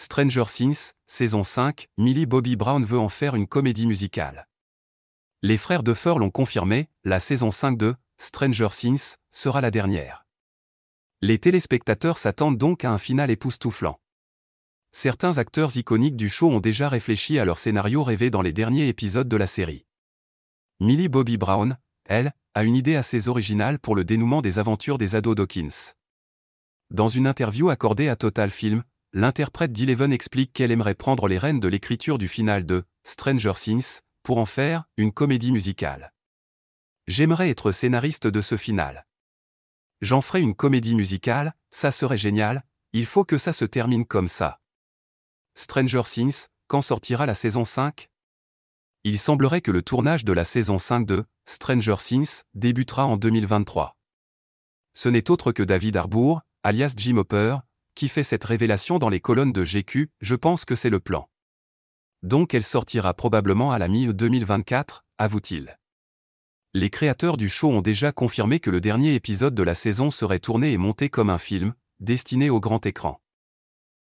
Stranger Things, saison 5, Millie Bobby Brown veut en faire une comédie musicale. Les frères Duffer l'ont confirmé, la saison 5 de Stranger Things sera la dernière. Les téléspectateurs s'attendent donc à un final époustouflant. Certains acteurs iconiques du show ont déjà réfléchi à leur scénario rêvé dans les derniers épisodes de la série. Millie Bobby Brown, elle, a une idée assez originale pour le dénouement des aventures des ados Dawkins. Dans une interview accordée à Total Film, l'interprète d'Eleven explique qu'elle aimerait prendre les rênes de l'écriture du final de Stranger Things pour en faire une comédie musicale. J'aimerais être scénariste de ce final. J'en ferai une comédie musicale, ça serait génial, il faut que ça se termine comme ça. Stranger Things, quand sortira la saison 5 Il semblerait que le tournage de la saison 5 de Stranger Things débutera en 2023. Ce n'est autre que David Harbour, alias Jim Hopper, qui fait cette révélation dans les colonnes de GQ, je pense que c'est le plan. Donc elle sortira probablement à la mi-2024, avoue-t-il. Les créateurs du show ont déjà confirmé que le dernier épisode de la saison serait tourné et monté comme un film, destiné au grand écran.